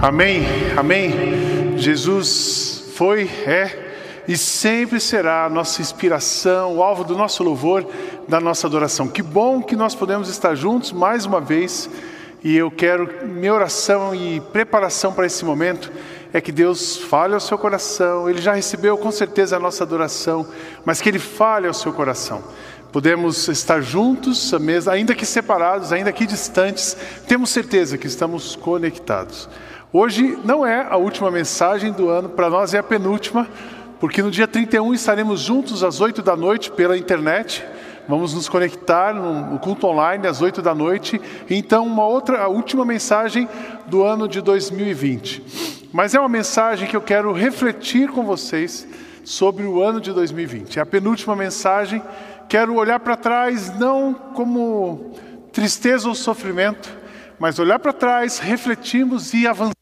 Amém, amém. Jesus foi, é e sempre será a nossa inspiração, o alvo do nosso louvor, da nossa adoração. Que bom que nós podemos estar juntos mais uma vez e eu quero, minha oração e preparação para esse momento é que Deus fale ao seu coração. Ele já recebeu com certeza a nossa adoração, mas que Ele fale ao seu coração. Podemos estar juntos, ainda que separados, ainda que distantes, temos certeza que estamos conectados. Hoje não é a última mensagem do ano, para nós é a penúltima, porque no dia 31 estaremos juntos às 8 da noite pela internet. Vamos nos conectar no culto online às 8 da noite. Então, uma outra, a última mensagem do ano de 2020. Mas é uma mensagem que eu quero refletir com vocês sobre o ano de 2020. É a penúltima mensagem. Quero olhar para trás não como tristeza ou sofrimento, mas olhar para trás, refletirmos e avançarmos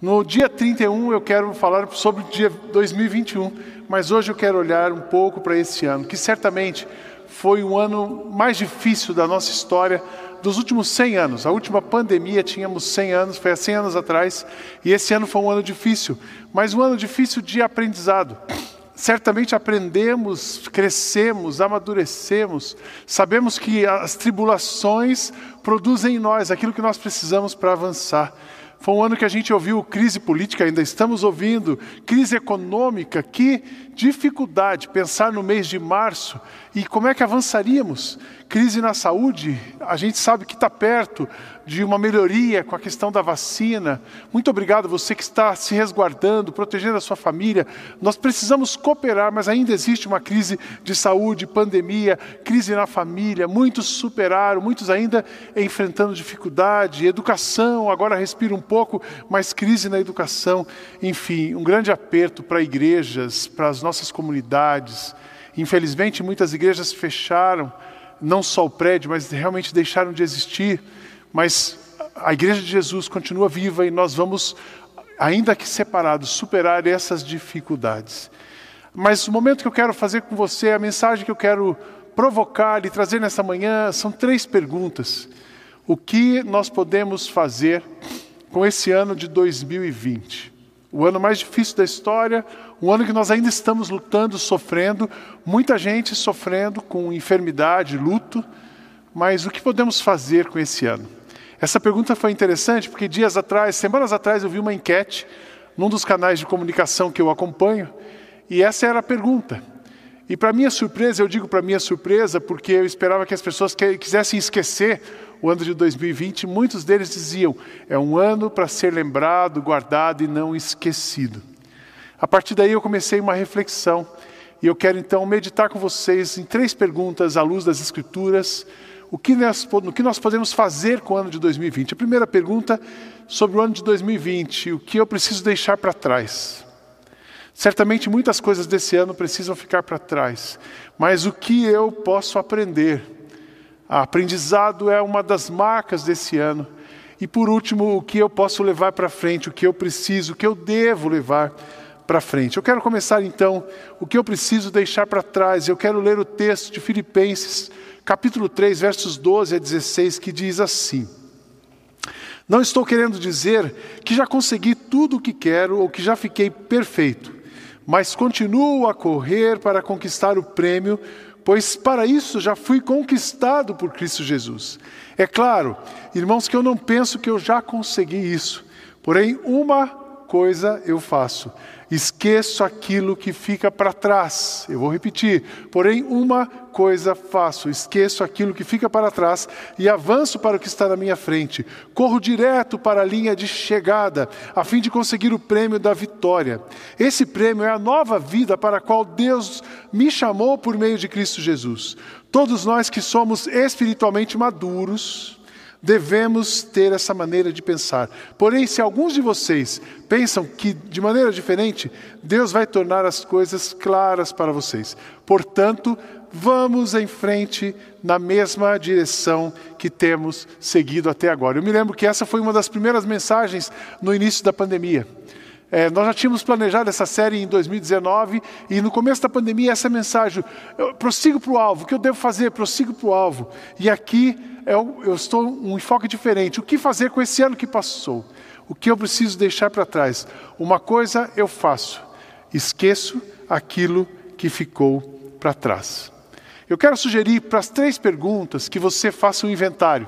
no dia 31 eu quero falar sobre o dia 2021, mas hoje eu quero olhar um pouco para esse ano, que certamente foi o ano mais difícil da nossa história dos últimos 100 anos. A última pandemia tínhamos 100 anos, foi há 100 anos atrás, e esse ano foi um ano difícil, mas um ano difícil de aprendizado. Certamente aprendemos, crescemos, amadurecemos, sabemos que as tribulações produzem em nós aquilo que nós precisamos para avançar. Foi um ano que a gente ouviu crise política, ainda estamos ouvindo, crise econômica, que dificuldade pensar no mês de março e como é que avançaríamos. Crise na saúde, a gente sabe que está perto de uma melhoria com a questão da vacina. Muito obrigado você que está se resguardando, protegendo a sua família. Nós precisamos cooperar, mas ainda existe uma crise de saúde, pandemia, crise na família. Muitos superaram, muitos ainda enfrentando dificuldade. Educação, agora respira um pouco, mas crise na educação. Enfim, um grande aperto para igrejas, para as nossas comunidades. Infelizmente, muitas igrejas fecharam, não só o prédio, mas realmente deixaram de existir. Mas a igreja de Jesus continua viva e nós vamos, ainda que separados, superar essas dificuldades. Mas o momento que eu quero fazer com você, a mensagem que eu quero provocar e trazer nessa manhã são três perguntas. O que nós podemos fazer com esse ano de 2020? O ano mais difícil da história, um ano que nós ainda estamos lutando, sofrendo, muita gente sofrendo com enfermidade, luto, mas o que podemos fazer com esse ano? Essa pergunta foi interessante porque dias atrás, semanas atrás, eu vi uma enquete num dos canais de comunicação que eu acompanho, e essa era a pergunta. E para minha surpresa, eu digo para minha surpresa, porque eu esperava que as pessoas quisessem esquecer o ano de 2020, muitos deles diziam: é um ano para ser lembrado, guardado e não esquecido. A partir daí eu comecei uma reflexão e eu quero então meditar com vocês em três perguntas à luz das Escrituras. O que nós, o que nós podemos fazer com o ano de 2020? A primeira pergunta sobre o ano de 2020: o que eu preciso deixar para trás? Certamente muitas coisas desse ano precisam ficar para trás, mas o que eu posso aprender? A aprendizado é uma das marcas desse ano. E por último, o que eu posso levar para frente, o que eu preciso, o que eu devo levar para frente. Eu quero começar então o que eu preciso deixar para trás. Eu quero ler o texto de Filipenses, capítulo 3, versos 12 a 16, que diz assim: Não estou querendo dizer que já consegui tudo o que quero ou que já fiquei perfeito, mas continuo a correr para conquistar o prêmio pois para isso já fui conquistado por Cristo Jesus. É claro, irmãos, que eu não penso que eu já consegui isso, porém, uma coisa eu faço Esqueço aquilo que fica para trás. Eu vou repetir. Porém, uma coisa faço: esqueço aquilo que fica para trás e avanço para o que está na minha frente. Corro direto para a linha de chegada, a fim de conseguir o prêmio da vitória. Esse prêmio é a nova vida para a qual Deus me chamou por meio de Cristo Jesus. Todos nós que somos espiritualmente maduros, devemos ter essa maneira de pensar. Porém, se alguns de vocês pensam que de maneira diferente, Deus vai tornar as coisas claras para vocês. Portanto, vamos em frente na mesma direção que temos seguido até agora. Eu me lembro que essa foi uma das primeiras mensagens no início da pandemia. É, nós já tínhamos planejado essa série em 2019 e no começo da pandemia essa mensagem, eu prossigo para o alvo, o que eu devo fazer? Prossigo para o alvo. E aqui eu, eu estou um enfoque diferente. O que fazer com esse ano que passou? O que eu preciso deixar para trás? Uma coisa eu faço, esqueço aquilo que ficou para trás. Eu quero sugerir para as três perguntas que você faça um inventário.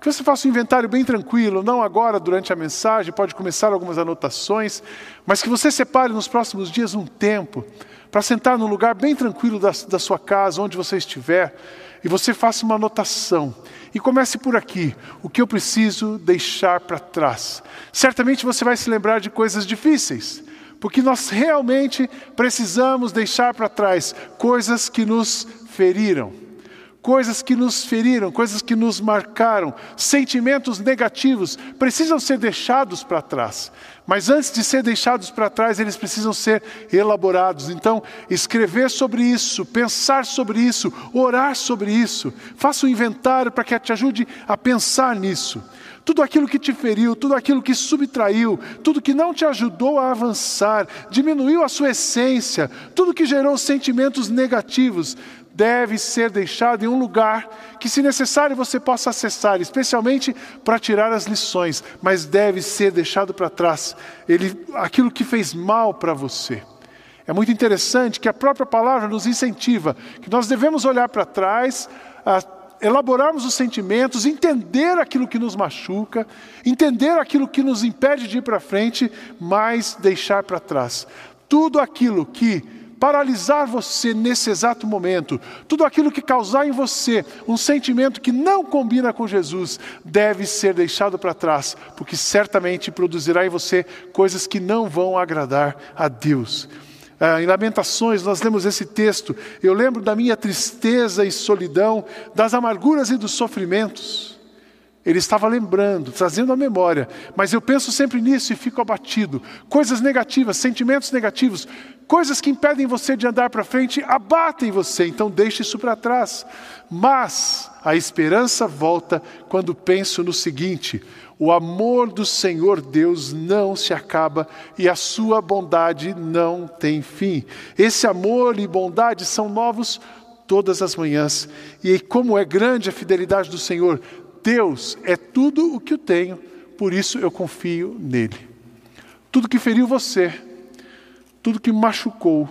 Que você faça um inventário bem tranquilo, não agora durante a mensagem, pode começar algumas anotações, mas que você separe nos próximos dias um tempo para sentar num lugar bem tranquilo da, da sua casa, onde você estiver, e você faça uma anotação. E comece por aqui, o que eu preciso deixar para trás. Certamente você vai se lembrar de coisas difíceis, porque nós realmente precisamos deixar para trás coisas que nos feriram coisas que nos feriram, coisas que nos marcaram, sentimentos negativos, precisam ser deixados para trás. Mas antes de ser deixados para trás, eles precisam ser elaborados. Então, escrever sobre isso, pensar sobre isso, orar sobre isso, faça um inventário para que te ajude a pensar nisso. Tudo aquilo que te feriu, tudo aquilo que subtraiu, tudo que não te ajudou a avançar, diminuiu a sua essência, tudo que gerou sentimentos negativos, deve ser deixado em um lugar que, se necessário, você possa acessar, especialmente para tirar as lições, mas deve ser deixado para trás ele, aquilo que fez mal para você. É muito interessante que a própria palavra nos incentiva que nós devemos olhar para trás, elaborarmos os sentimentos, entender aquilo que nos machuca, entender aquilo que nos impede de ir para frente, mas deixar para trás. Tudo aquilo que paralisar você nesse exato momento, tudo aquilo que causar em você um sentimento que não combina com Jesus, deve ser deixado para trás, porque certamente produzirá em você coisas que não vão agradar a Deus. Ah, em Lamentações, nós lemos esse texto. Eu lembro da minha tristeza e solidão, das amarguras e dos sofrimentos. Ele estava lembrando, trazendo a memória, mas eu penso sempre nisso e fico abatido. Coisas negativas, sentimentos negativos, coisas que impedem você de andar para frente, abatem você, então deixe isso para trás. Mas a esperança volta quando penso no seguinte: o amor do Senhor Deus não se acaba e a sua bondade não tem fim. Esse amor e bondade são novos todas as manhãs, e como é grande a fidelidade do Senhor, Deus é tudo o que eu tenho, por isso eu confio nele. Tudo que feriu você, tudo que machucou,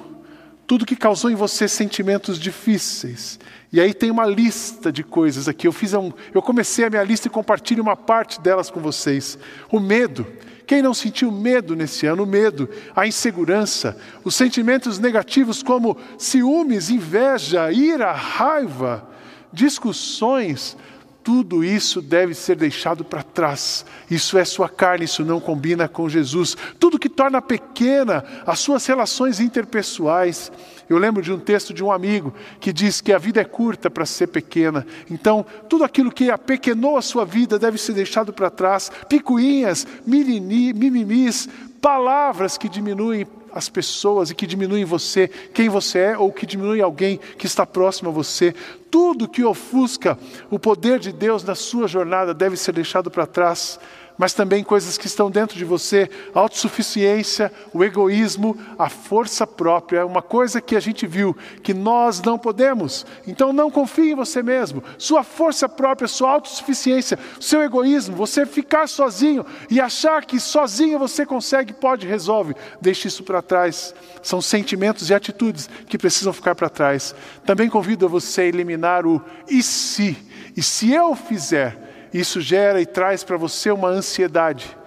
tudo que causou em você sentimentos difíceis. E aí tem uma lista de coisas aqui. Eu fiz um, eu comecei a minha lista e compartilho uma parte delas com vocês. O medo. Quem não sentiu medo nesse ano? O medo, a insegurança, os sentimentos negativos como ciúmes, inveja, ira, raiva, discussões, tudo isso deve ser deixado para trás. Isso é sua carne, isso não combina com Jesus. Tudo que torna pequena as suas relações interpessoais. Eu lembro de um texto de um amigo que diz que a vida é curta para ser pequena. Então, tudo aquilo que apequenou a sua vida deve ser deixado para trás. Picuinhas, mimimis, palavras que diminuem as pessoas e que diminuem você, quem você é, ou que diminui alguém que está próximo a você. Tudo que ofusca o poder de Deus na sua jornada deve ser deixado para trás mas também coisas que estão dentro de você, a autossuficiência, o egoísmo, a força própria, é uma coisa que a gente viu que nós não podemos. Então não confie em você mesmo. Sua força própria, sua autossuficiência, seu egoísmo, você ficar sozinho e achar que sozinho você consegue, pode, resolve. Deixe isso para trás. São sentimentos e atitudes que precisam ficar para trás. Também convido você a eliminar o e se. E se eu fizer, isso gera e traz para você uma ansiedade.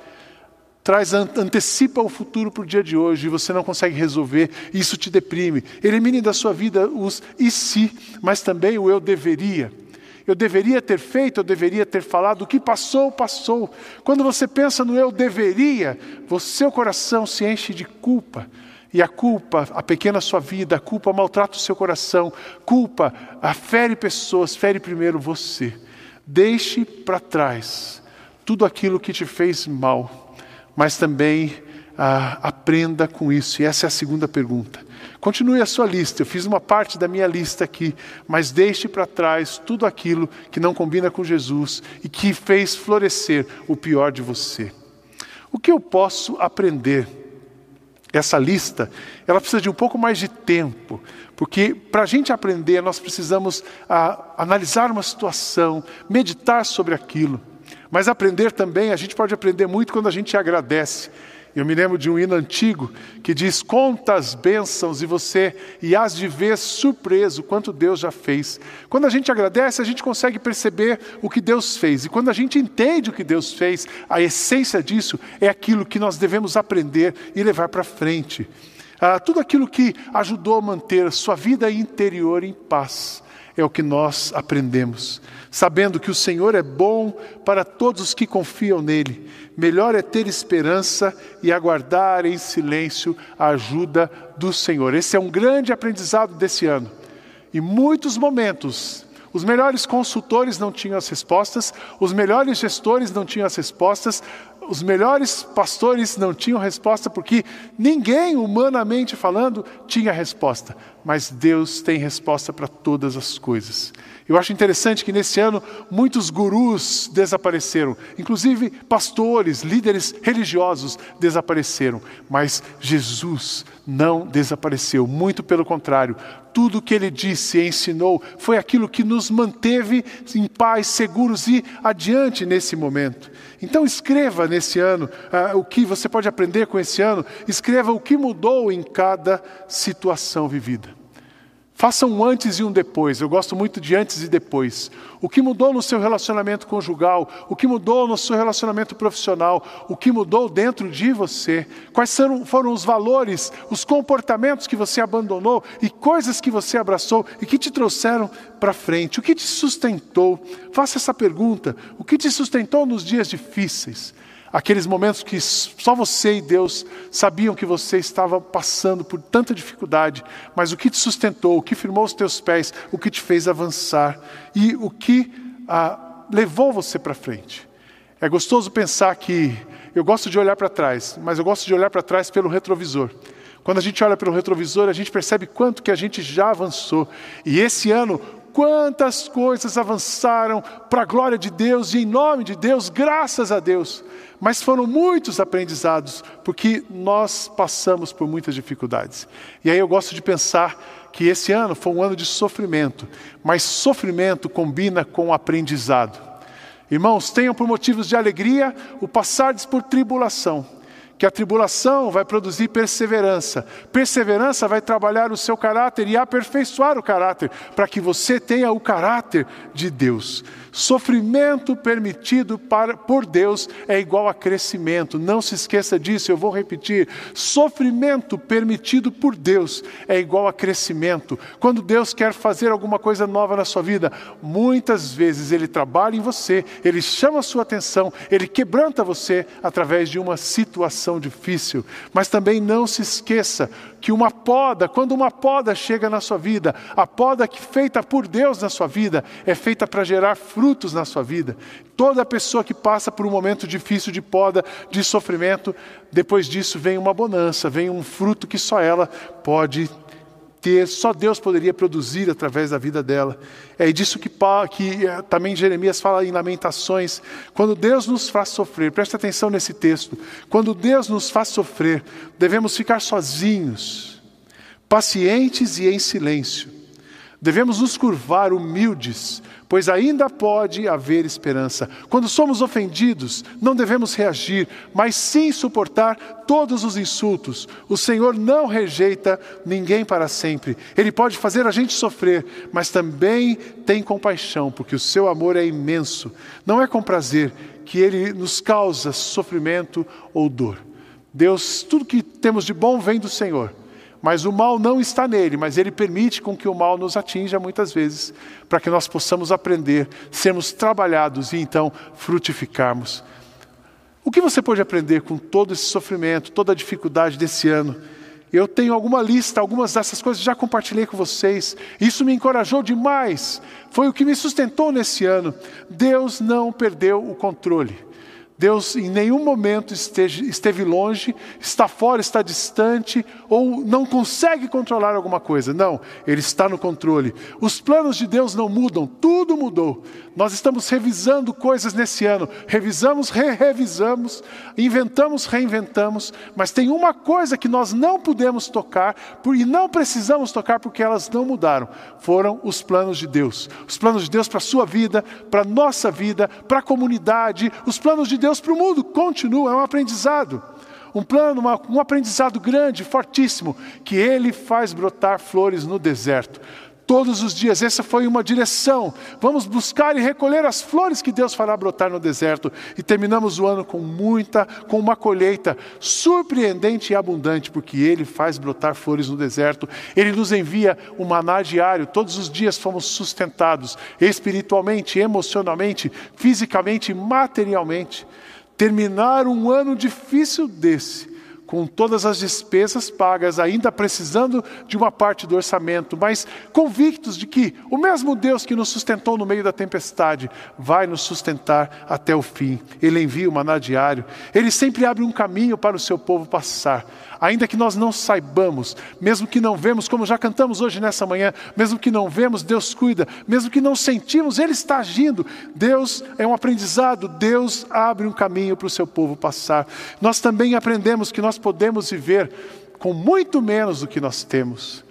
Traz, antecipa o futuro para o dia de hoje e você não consegue resolver, isso te deprime. Elimine da sua vida os e se, mas também o eu deveria. Eu deveria ter feito, eu deveria ter falado, o que passou, passou. Quando você pensa no eu deveria, seu coração se enche de culpa. E a culpa a pequena sua vida, a culpa maltrata o seu coração, culpa afere pessoas, fere primeiro você. Deixe para trás tudo aquilo que te fez mal, mas também ah, aprenda com isso. E essa é a segunda pergunta. Continue a sua lista. Eu fiz uma parte da minha lista aqui, mas deixe para trás tudo aquilo que não combina com Jesus e que fez florescer o pior de você. O que eu posso aprender? Essa lista, ela precisa de um pouco mais de tempo, porque para a gente aprender, nós precisamos ah, analisar uma situação, meditar sobre aquilo. Mas aprender também, a gente pode aprender muito quando a gente agradece. Eu me lembro de um hino antigo que diz: Conta as bênçãos e você e as de ver surpreso quanto Deus já fez. Quando a gente agradece, a gente consegue perceber o que Deus fez. E quando a gente entende o que Deus fez, a essência disso é aquilo que nós devemos aprender e levar para frente. Ah, tudo aquilo que ajudou a manter sua vida interior em paz é o que nós aprendemos sabendo que o Senhor é bom para todos os que confiam nele. Melhor é ter esperança e aguardar em silêncio a ajuda do Senhor. Esse é um grande aprendizado desse ano. Em muitos momentos, os melhores consultores não tinham as respostas, os melhores gestores não tinham as respostas, os melhores pastores não tinham resposta, porque ninguém, humanamente falando, tinha resposta. Mas Deus tem resposta para todas as coisas. Eu acho interessante que nesse ano muitos gurus desapareceram, inclusive pastores, líderes religiosos desapareceram, mas Jesus não desapareceu, muito pelo contrário. Tudo o que ele disse e ensinou foi aquilo que nos manteve em paz, seguros e adiante nesse momento. Então escreva nesse ano uh, o que você pode aprender com esse ano, escreva o que mudou em cada situação vivida. Faça um antes e um depois. Eu gosto muito de antes e depois. O que mudou no seu relacionamento conjugal? O que mudou no seu relacionamento profissional? O que mudou dentro de você? Quais foram os valores, os comportamentos que você abandonou e coisas que você abraçou e que te trouxeram para frente? O que te sustentou? Faça essa pergunta. O que te sustentou nos dias difíceis? Aqueles momentos que só você e Deus sabiam que você estava passando por tanta dificuldade, mas o que te sustentou, o que firmou os teus pés, o que te fez avançar e o que ah, levou você para frente. É gostoso pensar que eu gosto de olhar para trás, mas eu gosto de olhar para trás pelo retrovisor. Quando a gente olha pelo retrovisor, a gente percebe quanto que a gente já avançou. E esse ano quantas coisas avançaram para a glória de Deus e em nome de Deus, graças a Deus. Mas foram muitos aprendizados, porque nós passamos por muitas dificuldades. E aí eu gosto de pensar que esse ano foi um ano de sofrimento, mas sofrimento combina com aprendizado. Irmãos, tenham por motivos de alegria o passardes por tribulação que a tribulação vai produzir perseverança. Perseverança vai trabalhar o seu caráter e aperfeiçoar o caráter, para que você tenha o caráter de Deus. Sofrimento permitido para, por Deus é igual a crescimento. Não se esqueça disso, eu vou repetir. Sofrimento permitido por Deus é igual a crescimento. Quando Deus quer fazer alguma coisa nova na sua vida, muitas vezes Ele trabalha em você, Ele chama a sua atenção, Ele quebranta você através de uma situação situação difícil, mas também não se esqueça que uma poda, quando uma poda chega na sua vida, a poda que feita por Deus na sua vida é feita para gerar frutos na sua vida. Toda pessoa que passa por um momento difícil de poda, de sofrimento, depois disso vem uma bonança, vem um fruto que só ela pode só Deus poderia produzir através da vida dela. É disso que, que é, também Jeremias fala em Lamentações. Quando Deus nos faz sofrer, preste atenção nesse texto. Quando Deus nos faz sofrer, devemos ficar sozinhos, pacientes e em silêncio. Devemos nos curvar humildes, pois ainda pode haver esperança. Quando somos ofendidos, não devemos reagir, mas sim suportar todos os insultos. O Senhor não rejeita ninguém para sempre. Ele pode fazer a gente sofrer, mas também tem compaixão, porque o seu amor é imenso. Não é com prazer que ele nos causa sofrimento ou dor. Deus, tudo que temos de bom vem do Senhor. Mas o mal não está nele, mas ele permite com que o mal nos atinja muitas vezes, para que nós possamos aprender, sermos trabalhados e então frutificarmos. O que você pode aprender com todo esse sofrimento, toda a dificuldade desse ano? Eu tenho alguma lista, algumas dessas coisas já compartilhei com vocês. Isso me encorajou demais. Foi o que me sustentou nesse ano. Deus não perdeu o controle. Deus em nenhum momento esteve, esteve longe, está fora, está distante ou não consegue controlar alguma coisa. Não, Ele está no controle. Os planos de Deus não mudam, tudo mudou. Nós estamos revisando coisas nesse ano, revisamos, re-revisamos, inventamos, reinventamos, mas tem uma coisa que nós não podemos tocar e não precisamos tocar porque elas não mudaram. Foram os planos de Deus. Os planos de Deus para a sua vida, para a nossa vida, para a comunidade, os planos de Deus para o mundo continuam, é um aprendizado. Um plano, uma, um aprendizado grande, fortíssimo, que ele faz brotar flores no deserto todos os dias. Essa foi uma direção. Vamos buscar e recolher as flores que Deus fará brotar no deserto. E terminamos o ano com muita, com uma colheita surpreendente e abundante, porque Ele faz brotar flores no deserto. Ele nos envia um maná diário. Todos os dias fomos sustentados espiritualmente, emocionalmente, fisicamente, materialmente. Terminar um ano difícil desse com todas as despesas pagas, ainda precisando de uma parte do orçamento, mas convictos de que o mesmo Deus que nos sustentou no meio da tempestade vai nos sustentar até o fim. Ele envia o maná diário, ele sempre abre um caminho para o seu povo passar ainda que nós não saibamos, mesmo que não vemos, como já cantamos hoje nessa manhã, mesmo que não vemos, Deus cuida, mesmo que não sentimos, Ele está agindo. Deus é um aprendizado, Deus abre um caminho para o seu povo passar. Nós também aprendemos que nós podemos viver com muito menos do que nós temos.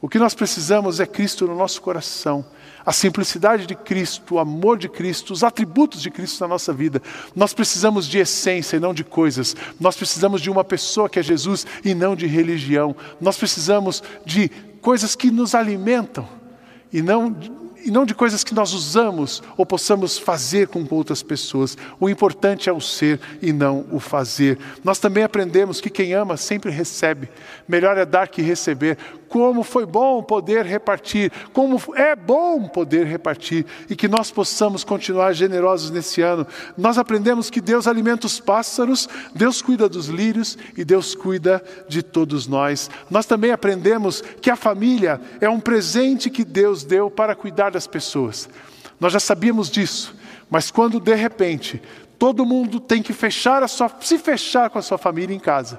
O que nós precisamos é Cristo no nosso coração a simplicidade de Cristo, o amor de Cristo, os atributos de Cristo na nossa vida. Nós precisamos de essência e não de coisas. Nós precisamos de uma pessoa que é Jesus e não de religião. Nós precisamos de coisas que nos alimentam e não e não de coisas que nós usamos ou possamos fazer com outras pessoas. O importante é o ser e não o fazer. Nós também aprendemos que quem ama sempre recebe. Melhor é dar que receber. Como foi bom poder repartir, como é bom poder repartir e que nós possamos continuar generosos nesse ano. Nós aprendemos que Deus alimenta os pássaros, Deus cuida dos lírios e Deus cuida de todos nós. Nós também aprendemos que a família é um presente que Deus deu para cuidar das pessoas. Nós já sabíamos disso, mas quando de repente todo mundo tem que fechar a sua, se fechar com a sua família em casa.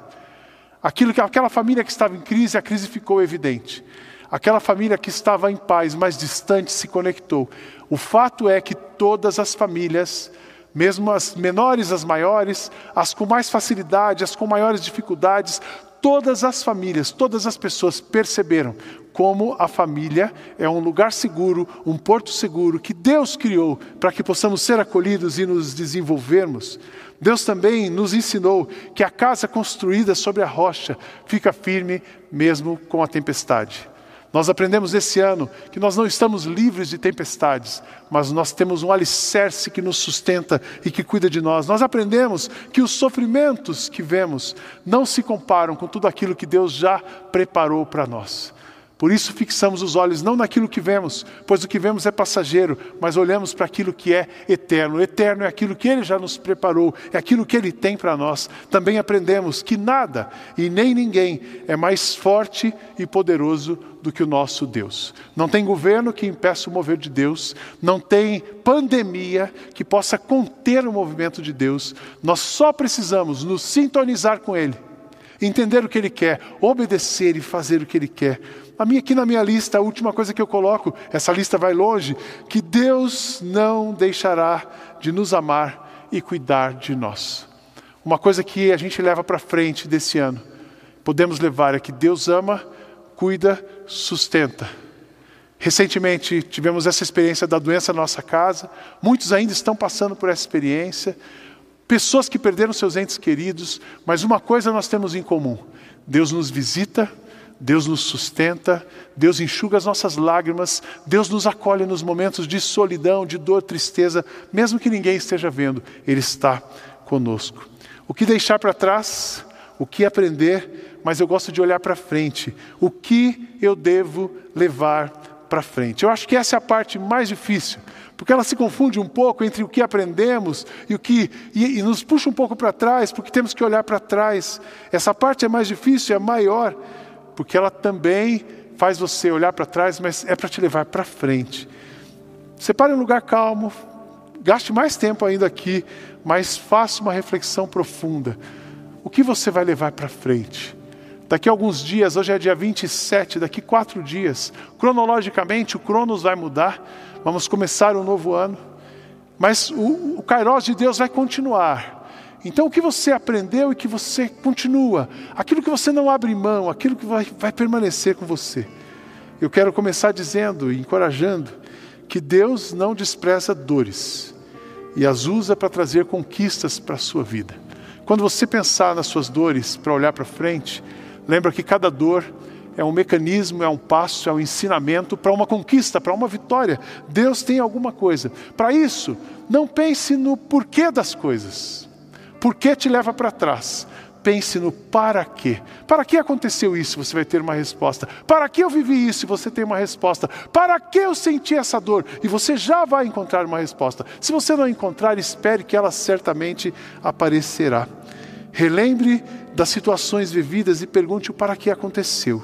Aquilo que aquela família que estava em crise, a crise ficou evidente. Aquela família que estava em paz, mais distante, se conectou. O fato é que todas as famílias, mesmo as menores, as maiores, as com mais facilidade, as com maiores dificuldades, todas as famílias, todas as pessoas perceberam como a família é um lugar seguro, um porto seguro que Deus criou para que possamos ser acolhidos e nos desenvolvermos. Deus também nos ensinou que a casa construída sobre a rocha fica firme mesmo com a tempestade. Nós aprendemos esse ano que nós não estamos livres de tempestades, mas nós temos um alicerce que nos sustenta e que cuida de nós. Nós aprendemos que os sofrimentos que vemos não se comparam com tudo aquilo que Deus já preparou para nós. Por isso fixamos os olhos não naquilo que vemos, pois o que vemos é passageiro, mas olhamos para aquilo que é eterno. Eterno é aquilo que Ele já nos preparou, é aquilo que Ele tem para nós. Também aprendemos que nada e nem ninguém é mais forte e poderoso do que o nosso Deus. Não tem governo que impeça o mover de Deus, não tem pandemia que possa conter o movimento de Deus. Nós só precisamos nos sintonizar com Ele, entender o que Ele quer, obedecer e fazer o que Ele quer a minha, aqui na minha lista, a última coisa que eu coloco, essa lista vai longe, que Deus não deixará de nos amar e cuidar de nós. Uma coisa que a gente leva para frente desse ano, podemos levar é que Deus ama, cuida, sustenta. Recentemente tivemos essa experiência da doença na nossa casa, muitos ainda estão passando por essa experiência, pessoas que perderam seus entes queridos, mas uma coisa nós temos em comum: Deus nos visita, Deus nos sustenta, Deus enxuga as nossas lágrimas, Deus nos acolhe nos momentos de solidão, de dor, tristeza, mesmo que ninguém esteja vendo, Ele está conosco. O que deixar para trás, o que aprender, mas eu gosto de olhar para frente. O que eu devo levar para frente? Eu acho que essa é a parte mais difícil, porque ela se confunde um pouco entre o que aprendemos e o que e, e nos puxa um pouco para trás, porque temos que olhar para trás. Essa parte é mais difícil, é maior porque ela também faz você olhar para trás, mas é para te levar para frente. Separe um lugar calmo, gaste mais tempo ainda aqui, mas faça uma reflexão profunda. O que você vai levar para frente? Daqui a alguns dias, hoje é dia 27, daqui quatro dias, cronologicamente o Cronos vai mudar, vamos começar um novo ano, mas o, o Kairos de Deus vai continuar. Então, o que você aprendeu e que você continua, aquilo que você não abre mão, aquilo que vai, vai permanecer com você. Eu quero começar dizendo, encorajando, que Deus não despreza dores e as usa para trazer conquistas para a sua vida. Quando você pensar nas suas dores para olhar para frente, lembra que cada dor é um mecanismo, é um passo, é um ensinamento para uma conquista, para uma vitória. Deus tem alguma coisa. Para isso, não pense no porquê das coisas. Por que te leva para trás? pense no para quê. Para que aconteceu isso? Você vai ter uma resposta. Para que eu vivi isso? Você tem uma resposta. Para que eu senti essa dor? E você já vai encontrar uma resposta. Se você não encontrar, espere que ela certamente aparecerá. Relembre das situações vividas e pergunte o para que aconteceu.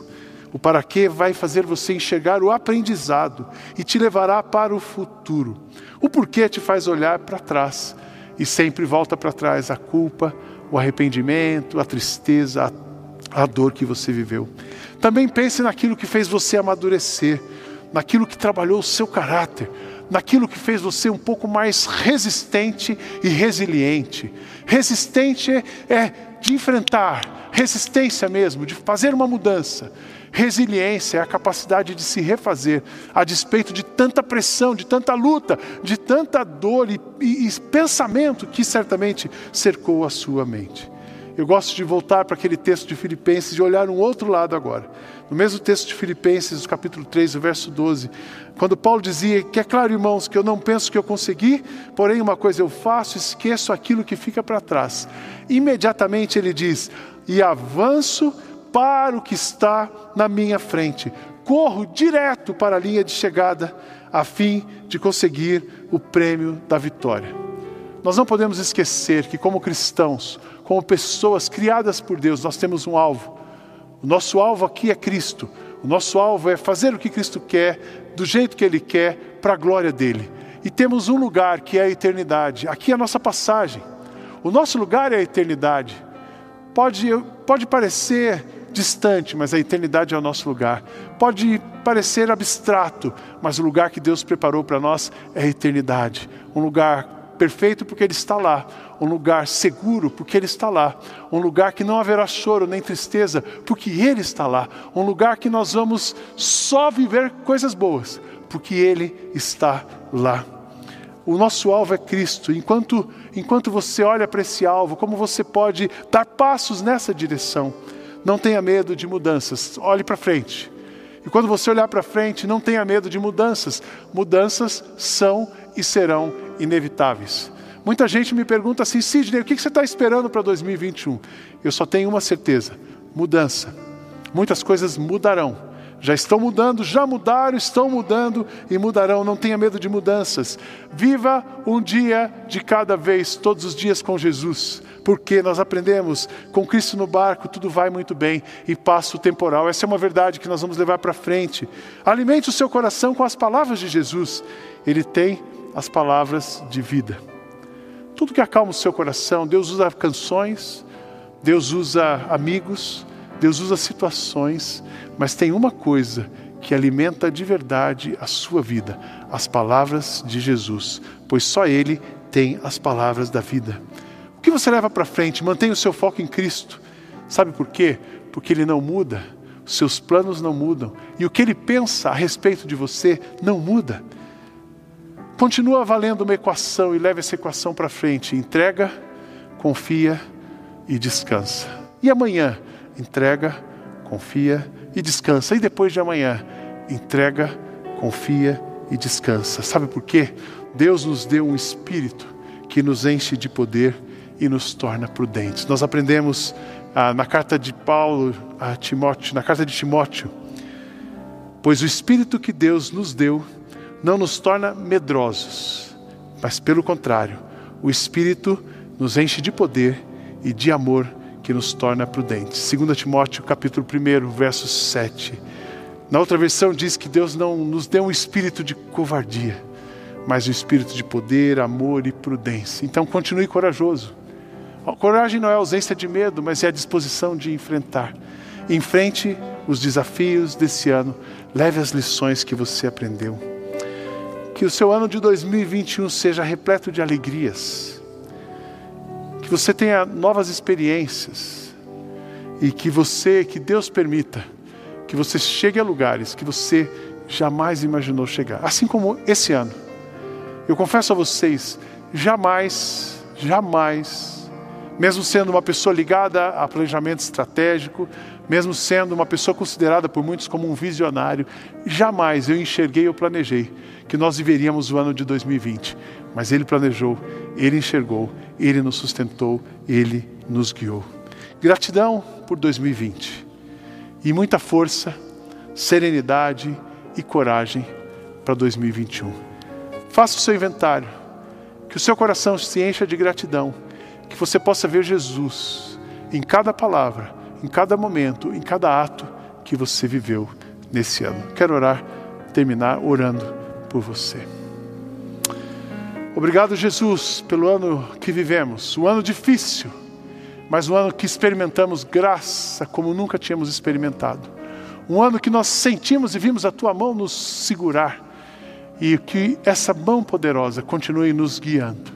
O para que vai fazer você enxergar o aprendizado e te levará para o futuro. O porquê te faz olhar para trás e sempre volta para trás a culpa, o arrependimento, a tristeza, a, a dor que você viveu. Também pense naquilo que fez você amadurecer, naquilo que trabalhou o seu caráter, naquilo que fez você um pouco mais resistente e resiliente. Resistente é, de enfrentar, resistência mesmo, de fazer uma mudança. Resiliência é a capacidade de se refazer, a despeito de tanta pressão, de tanta luta, de tanta dor e, e, e pensamento que certamente cercou a sua mente. Eu gosto de voltar para aquele texto de Filipenses e olhar um outro lado agora. No mesmo texto de Filipenses, capítulo 3, o verso 12, quando Paulo dizia que é claro, irmãos, que eu não penso que eu consegui, porém uma coisa eu faço, esqueço aquilo que fica para trás. Imediatamente ele diz: e avanço para o que está na minha frente. Corro direto para a linha de chegada, a fim de conseguir o prêmio da vitória. Nós não podemos esquecer que, como cristãos, como pessoas criadas por Deus, nós temos um alvo. O nosso alvo aqui é Cristo. O nosso alvo é fazer o que Cristo quer, do jeito que Ele quer, para a glória dele. E temos um lugar que é a eternidade. Aqui é a nossa passagem. O nosso lugar é a eternidade. Pode, pode parecer distante, mas a eternidade é o nosso lugar. Pode parecer abstrato, mas o lugar que Deus preparou para nós é a eternidade. Um lugar perfeito porque Ele está lá, um lugar seguro porque Ele está lá, um lugar que não haverá choro nem tristeza porque Ele está lá, um lugar que nós vamos só viver coisas boas porque Ele está lá. O nosso alvo é Cristo. Enquanto, enquanto você olha para esse alvo, como você pode dar passos nessa direção? Não tenha medo de mudanças, olhe para frente. E quando você olhar para frente, não tenha medo de mudanças. Mudanças são e serão inevitáveis. Muita gente me pergunta assim, Sidney, o que você está esperando para 2021? Eu só tenho uma certeza: mudança. Muitas coisas mudarão já estão mudando, já mudaram, estão mudando e mudarão. Não tenha medo de mudanças. Viva um dia de cada vez, todos os dias com Jesus. Porque nós aprendemos, com Cristo no barco, tudo vai muito bem e passa o temporal. Essa é uma verdade que nós vamos levar para frente. Alimente o seu coração com as palavras de Jesus. Ele tem as palavras de vida. Tudo que acalma o seu coração, Deus usa canções, Deus usa amigos, Deus usa situações, mas tem uma coisa que alimenta de verdade a sua vida: as palavras de Jesus, pois só Ele tem as palavras da vida. Que você leva para frente? Mantenha o seu foco em Cristo. Sabe por quê? Porque Ele não muda, seus planos não mudam, e o que Ele pensa a respeito de você não muda. Continua valendo uma equação e leve essa equação para frente. Entrega, confia e descansa. E amanhã? Entrega, confia e descansa. E depois de amanhã, entrega, confia e descansa. Sabe por quê? Deus nos deu um espírito que nos enche de poder e nos torna prudentes. Nós aprendemos ah, na carta de Paulo a Timóteo, na carta de Timóteo, pois o espírito que Deus nos deu não nos torna medrosos, mas pelo contrário, o espírito nos enche de poder e de amor que nos torna prudentes. 2 Timóteo capítulo 1, verso 7. Na outra versão diz que Deus não nos deu um espírito de covardia, mas o espírito de poder, amor e prudência. Então continue corajoso. Coragem não é ausência de medo, mas é a disposição de enfrentar. Enfrente os desafios desse ano, leve as lições que você aprendeu. Que o seu ano de 2021 seja repleto de alegrias, que você tenha novas experiências e que você, que Deus permita, que você chegue a lugares que você jamais imaginou chegar. Assim como esse ano. Eu confesso a vocês, jamais, jamais, mesmo sendo uma pessoa ligada a planejamento estratégico, mesmo sendo uma pessoa considerada por muitos como um visionário, jamais eu enxerguei ou planejei que nós viveríamos o ano de 2020. Mas Ele planejou, Ele enxergou, Ele nos sustentou, Ele nos guiou. Gratidão por 2020 e muita força, serenidade e coragem para 2021. Faça o seu inventário, que o seu coração se encha de gratidão, que você possa ver Jesus em cada palavra, em cada momento, em cada ato que você viveu nesse ano. Quero orar, terminar orando por você. Obrigado, Jesus, pelo ano que vivemos, um ano difícil, mas um ano que experimentamos graça como nunca tínhamos experimentado. Um ano que nós sentimos e vimos a tua mão nos segurar e que essa mão poderosa continue nos guiando.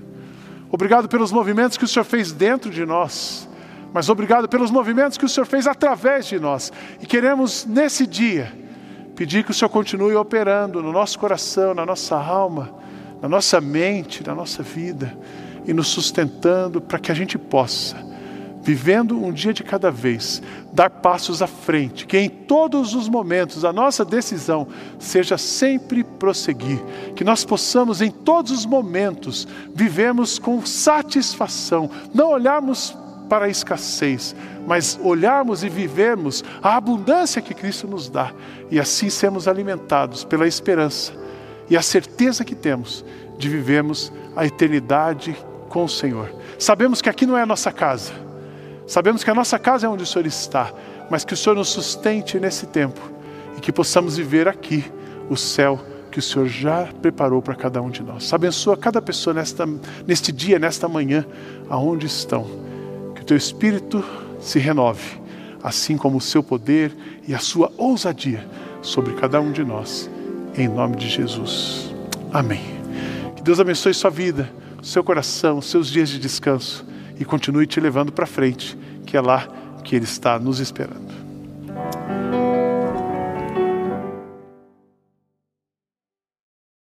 Obrigado pelos movimentos que o Senhor fez dentro de nós, mas obrigado pelos movimentos que o Senhor fez através de nós. E queremos, nesse dia, pedir que o Senhor continue operando no nosso coração, na nossa alma, na nossa mente, na nossa vida e nos sustentando para que a gente possa vivendo um dia de cada vez, dar passos à frente, que em todos os momentos a nossa decisão seja sempre prosseguir, que nós possamos em todos os momentos vivermos com satisfação, não olharmos para a escassez, mas olharmos e vivermos a abundância que Cristo nos dá e assim sermos alimentados pela esperança e a certeza que temos de vivermos a eternidade com o Senhor. Sabemos que aqui não é a nossa casa, Sabemos que a nossa casa é onde o Senhor está, mas que o Senhor nos sustente nesse tempo e que possamos viver aqui o céu que o Senhor já preparou para cada um de nós. Abençoa cada pessoa nesta, neste dia, nesta manhã, aonde estão. Que o teu espírito se renove, assim como o seu poder e a sua ousadia sobre cada um de nós. Em nome de Jesus. Amém. Que Deus abençoe sua vida, seu coração, seus dias de descanso e continue te levando para frente, que é lá que Ele está nos esperando.